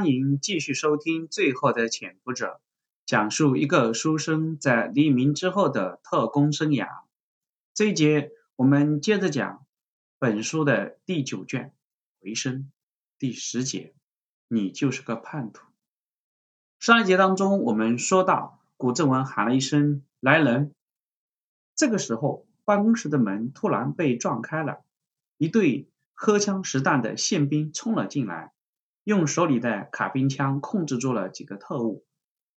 欢迎继续收听《最后的潜伏者》，讲述一个书生在黎明之后的特工生涯。这一节我们接着讲本书的第九卷回声第十节：你就是个叛徒。上一节当中我们说到，古正文喊了一声“来人”，这个时候办公室的门突然被撞开了，一队荷枪实弹的宪兵冲了进来。用手里的卡宾枪控制住了几个特务，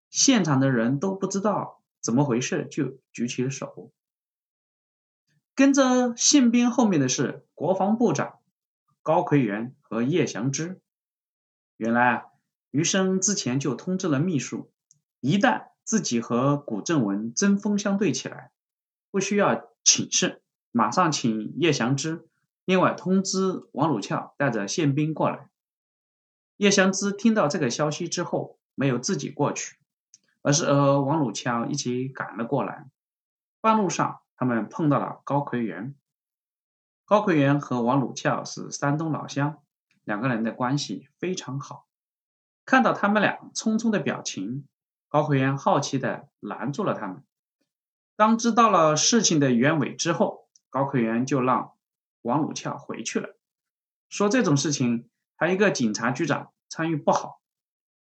现场的人都不知道怎么回事，就举起了手。跟着宪兵后面的是国防部长高奎元和叶祥之。原来啊，余生之前就通知了秘书，一旦自己和古正文针锋相对起来，不需要请示，马上请叶祥之，另外通知王鲁翘带着宪兵过来。叶湘之听到这个消息之后，没有自己过去，而是和王鲁翘一起赶了过来。半路上，他们碰到了高奎元。高奎元和王鲁翘是山东老乡，两个人的关系非常好。看到他们俩匆匆的表情，高奎元好奇的拦住了他们。当知道了事情的原委之后，高奎元就让王鲁翘回去了，说这种事情。他一个警察局长参与不好，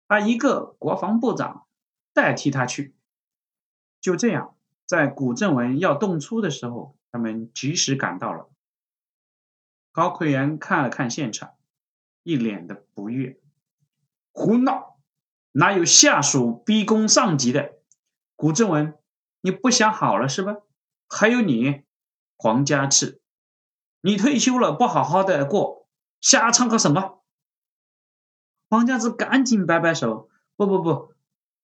他一个国防部长代替他去。就这样，在古正文要动粗的时候，他们及时赶到了。高奎元看了看现场，一脸的不悦：“胡闹！哪有下属逼宫上级的？古正文，你不想好了是吧？还有你，黄家炽，你退休了不好好的过，瞎掺和什么？”黄家子赶紧摆摆手：“不不不，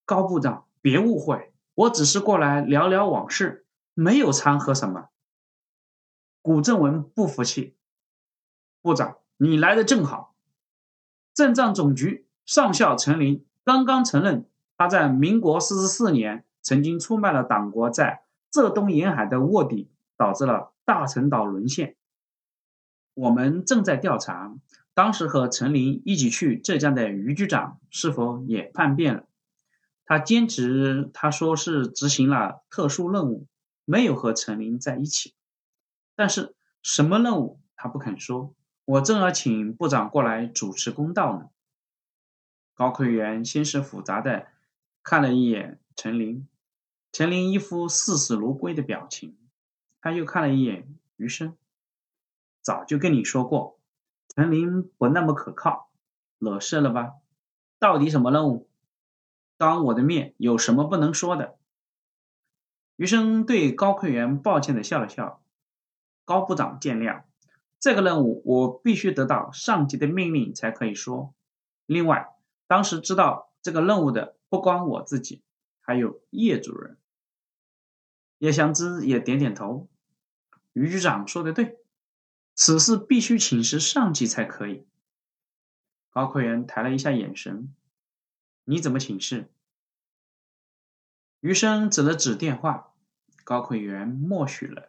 高部长别误会，我只是过来聊聊往事，没有掺和什么。”古正文不服气：“部长，你来的正好。镇藏总局上校陈林刚刚承认，他在民国四十四年曾经出卖了党国在浙东沿海的卧底，导致了大陈岛沦陷。我们正在调查。”当时和陈林一起去浙江的余局长是否也叛变了？他坚持他说是执行了特殊任务，没有和陈林在一起。但是什么任务他不肯说。我正要请部长过来主持公道呢。高奎元先是复杂的看了一眼陈林，陈林一副视死如归的表情。他又看了一眼余生，早就跟你说过。陈林不那么可靠，惹事了吧？到底什么任务？当我的面有什么不能说的？余生对高奎元抱歉的笑了笑。高部长见谅，这个任务我必须得到上级的命令才可以说。另外，当时知道这个任务的不光我自己，还有叶主任。叶祥之也点点头。余局长说的对。此事必须请示上级才可以。高奎元抬了一下眼神：“你怎么请示？”余生指了指电话，高奎元默许了。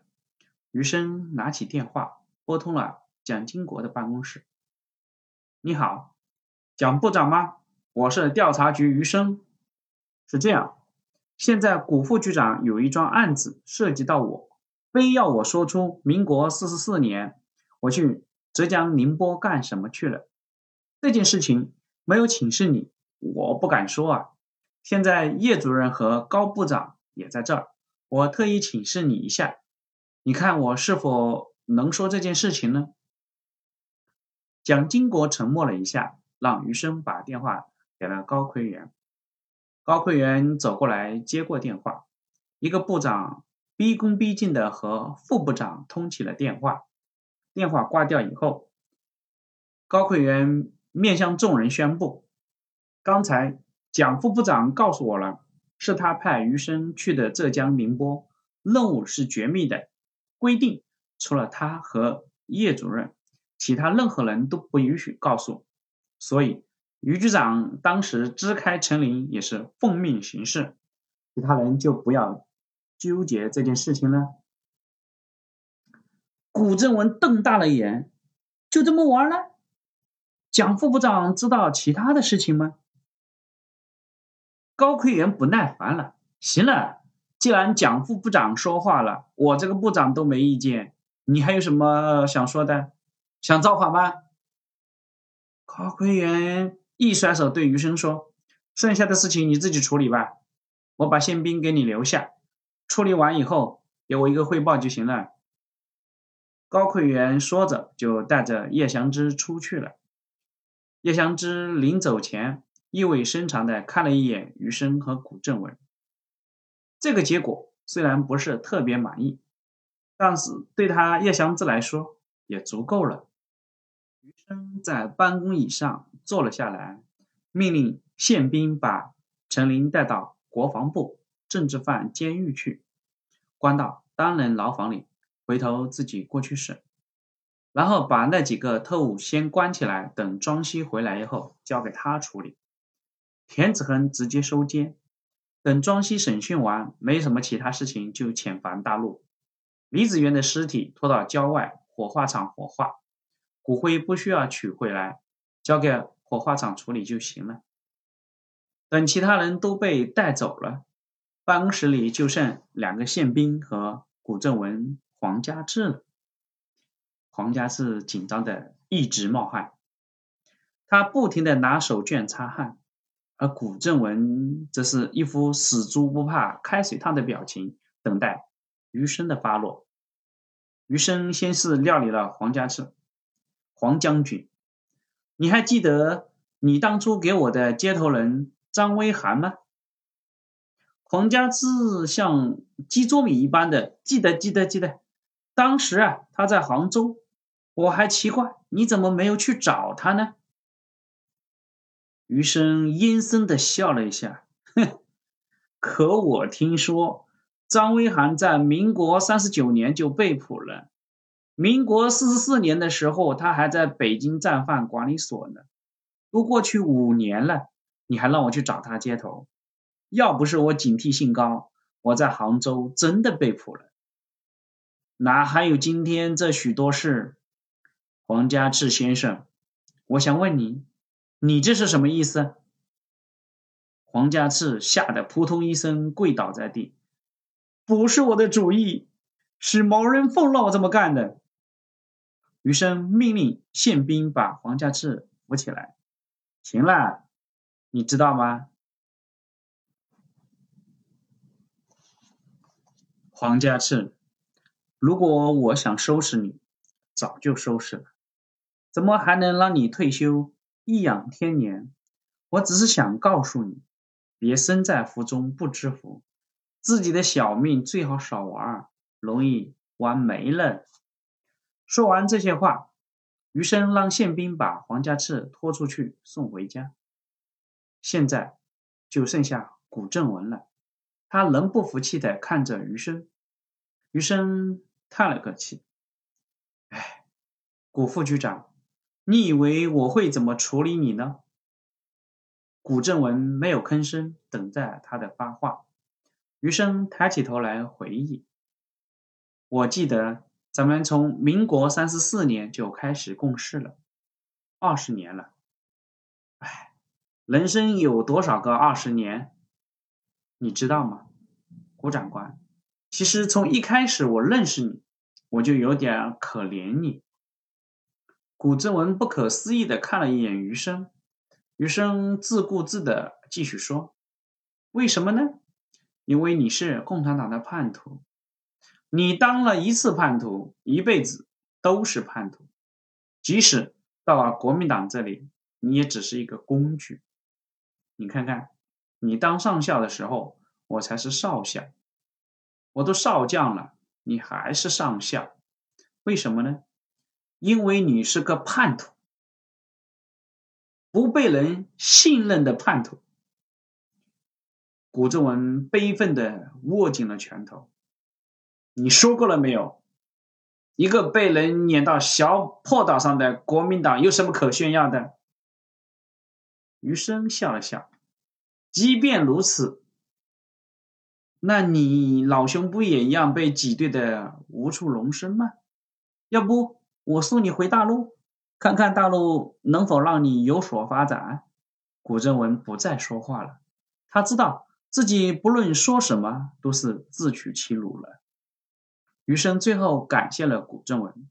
余生拿起电话，拨通了蒋经国的办公室：“你好，蒋部长吗？我是调查局余生。是这样，现在谷副局长有一桩案子涉及到我，非要我说出民国四十四年。”我去浙江宁波干什么去了？这件事情没有请示你，我不敢说啊。现在叶主任和高部长也在这儿，我特意请示你一下，你看我是否能说这件事情呢？蒋经国沉默了一下，让余生把电话给了高奎元。高奎元走过来接过电话，一个部长逼恭逼敬的和副部长通起了电话。电话挂掉以后，高奎元面向众人宣布：“刚才蒋副部长告诉我了，是他派余生去的浙江宁波，任务是绝密的，规定除了他和叶主任，其他任何人都不允许告诉。所以余局长当时支开陈林也是奉命行事，其他人就不要纠结这件事情了。”古正文瞪大了眼，就这么玩了？蒋副部长知道其他的事情吗？高奎元不耐烦了。行了，既然蒋副部长说话了，我这个部长都没意见，你还有什么想说的？想造反吗？高奎元一甩手对余生说：“剩下的事情你自己处理吧，我把宪兵给你留下，处理完以后给我一个汇报就行了。”高奎元说着，就带着叶祥之出去了。叶祥之临走前。意味深长地看了一眼余生和古正文，这个结果虽然不是特别满意，但是对他叶祥之来说也足够了。余生在办公椅上坐了下来，命令宪兵把陈林带到国防部政治犯监狱去，关到单人牢房里，回头自己过去审，然后把那几个特务先关起来，等庄西回来以后交给他处理。田子恒直接收监，等庄西审讯完，没什么其他事情，就遣返大陆。李子元的尸体拖到郊外火化场火化，骨灰不需要取回来，交给火化场处理就行了。等其他人都被带走了，办公室里就剩两个宪兵和古正文、黄家志。黄家志紧张的一直冒汗，他不停的拿手绢擦汗。而古正文则是一副死猪不怕开水烫的表情，等待余生的发落。余生先是料理了黄家志，黄将军，你还记得你当初给我的接头人张威涵吗？黄家志像鸡啄米一般的记得，记得，记得。当时啊，他在杭州，我还奇怪你怎么没有去找他呢？余生阴森的笑了一下，哼，可我听说张威涵在民国三十九年就被捕了，民国四十四年的时候他还在北京战犯管理所呢，都过去五年了，你还让我去找他接头，要不是我警惕性高，我在杭州真的被捕了，哪还有今天这许多事？黄家志先生，我想问你。你这是什么意思？黄家志吓得扑通一声跪倒在地。不是我的主意，是毛人凤让我这么干的。余生命令宪兵把黄家志扶起来。行了，你知道吗？黄家志，如果我想收拾你，早就收拾了，怎么还能让你退休？颐养天年，我只是想告诉你，别身在福中不知福，自己的小命最好少玩，容易玩没了。说完这些话，余生让宪兵把黄家赤拖出去送回家。现在就剩下古正文了，他仍不服气的看着余生。余生叹了个气，哎，古副局长。你以为我会怎么处理你呢？古正文没有吭声，等待他的发话。余生抬起头来回忆：“我记得咱们从民国三十四年就开始共事了，二十年了。哎，人生有多少个二十年？你知道吗，古长官？其实从一开始我认识你，我就有点可怜你。”古正文不可思议的看了一眼余生，余生自顾自的继续说：“为什么呢？因为你是共产党的叛徒，你当了一次叛徒，一辈子都是叛徒。即使到了国民党这里，你也只是一个工具。你看看，你当上校的时候，我才是少校，我都少将了，你还是上校，为什么呢？”因为你是个叛徒，不被人信任的叛徒。古正文悲愤的握紧了拳头。你说过了没有？一个被人撵到小破岛上的国民党有什么可炫耀的？余生笑了笑。即便如此，那你老兄不也一样被挤兑的无处容身吗？要不？我送你回大陆，看看大陆能否让你有所发展。古正文不再说话了，他知道自己不论说什么都是自取其辱了。余生最后感谢了古正文，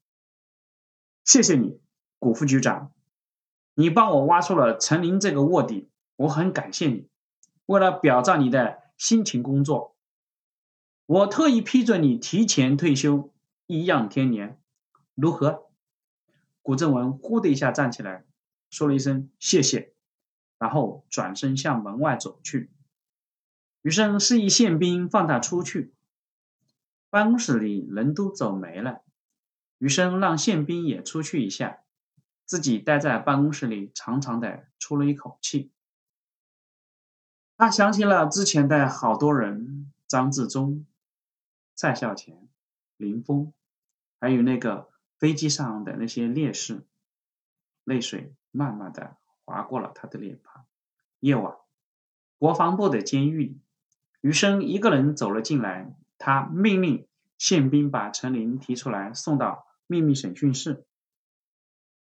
谢谢你，古副局长，你帮我挖出了陈林这个卧底，我很感谢你。为了表彰你的辛勤工作，我特意批准你提前退休，颐养天年，如何？古正文呼的一下站起来，说了一声谢谢。然后转身向门外走去。余生示意宪兵放他出去。办公室里人都走没了，余生让宪兵也出去一下，自己待在办公室里，长长的出了一口气。他想起了之前的好多人：张自忠、在校前、林峰，还有那个飞机上的那些烈士，泪水慢慢的。划过了他的脸庞。夜晚，国防部的监狱里，余生一个人走了进来。他命令宪兵把陈林提出来，送到秘密审讯室。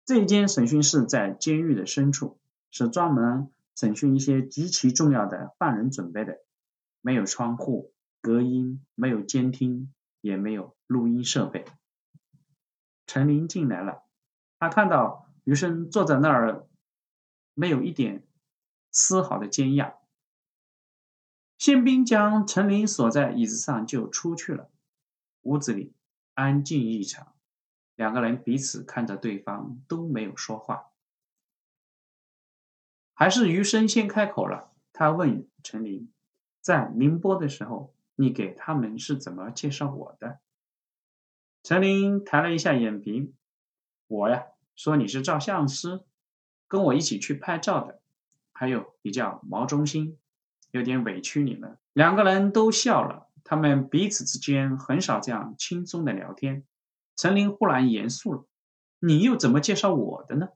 这间审讯室在监狱的深处，是专门审讯一些极其重要的犯人准备的。没有窗户，隔音，没有监听，也没有录音设备。陈林进来了，他看到余生坐在那儿。没有一点丝毫的惊讶。宪兵将陈林锁在椅子上，就出去了。屋子里安静异常，两个人彼此看着对方，都没有说话。还是余生先开口了，他问陈林：“在宁波的时候，你给他们是怎么介绍我的？”陈林抬了一下眼皮：“我呀，说你是照相师。”跟我一起去拍照的，还有你叫毛中心，有点委屈你们。两个人都笑了，他们彼此之间很少这样轻松的聊天。陈林忽然严肃了：“你又怎么介绍我的呢？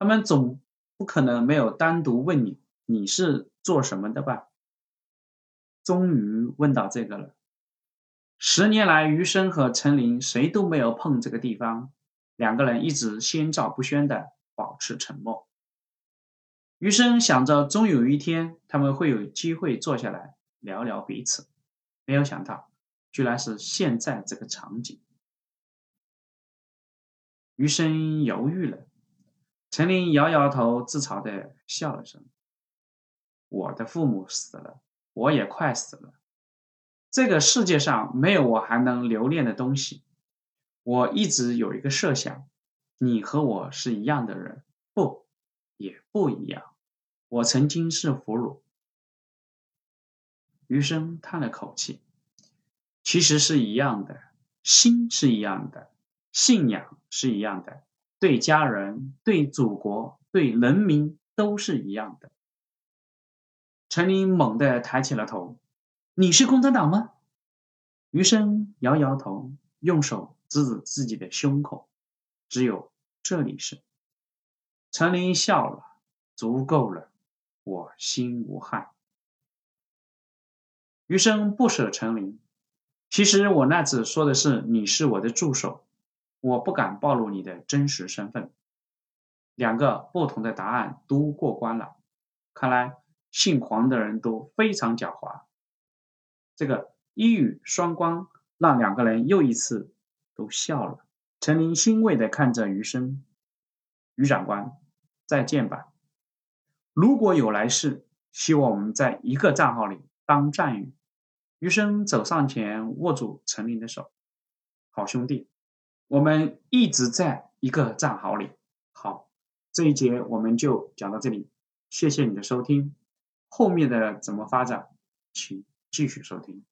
他们总不可能没有单独问你你是做什么的吧？”终于问到这个了。十年来，余生和陈林谁都没有碰这个地方，两个人一直心照不宣的。保持沉默。余生想着，终有一天他们会有机会坐下来聊聊彼此。没有想到，居然是现在这个场景。余生犹豫了。陈林摇摇头，自嘲的笑了声：“我的父母死了，我也快死了。这个世界上没有我还能留恋的东西。我一直有一个设想。”你和我是一样的人，不，也不一样。我曾经是俘虏。余生叹了口气，其实是一样的，心是一样的，信仰是一样的，对家人、对祖国、对人民都是一样的。陈林猛地抬起了头：“你是共产党吗？”余生摇摇头，用手指指自己的胸口，只有。这里是陈林笑了，足够了，我心无憾。余生不舍陈林，其实我那次说的是你是我的助手，我不敢暴露你的真实身份。两个不同的答案都过关了，看来姓黄的人都非常狡猾。这个一语双关，让两个人又一次都笑了。陈林欣慰地看着余生，余长官，再见吧。如果有来世，希望我们在一个战壕里当战友。余生走上前，握住陈林的手，好兄弟，我们一直在一个战壕里。好，这一节我们就讲到这里，谢谢你的收听。后面的怎么发展，请继续收听。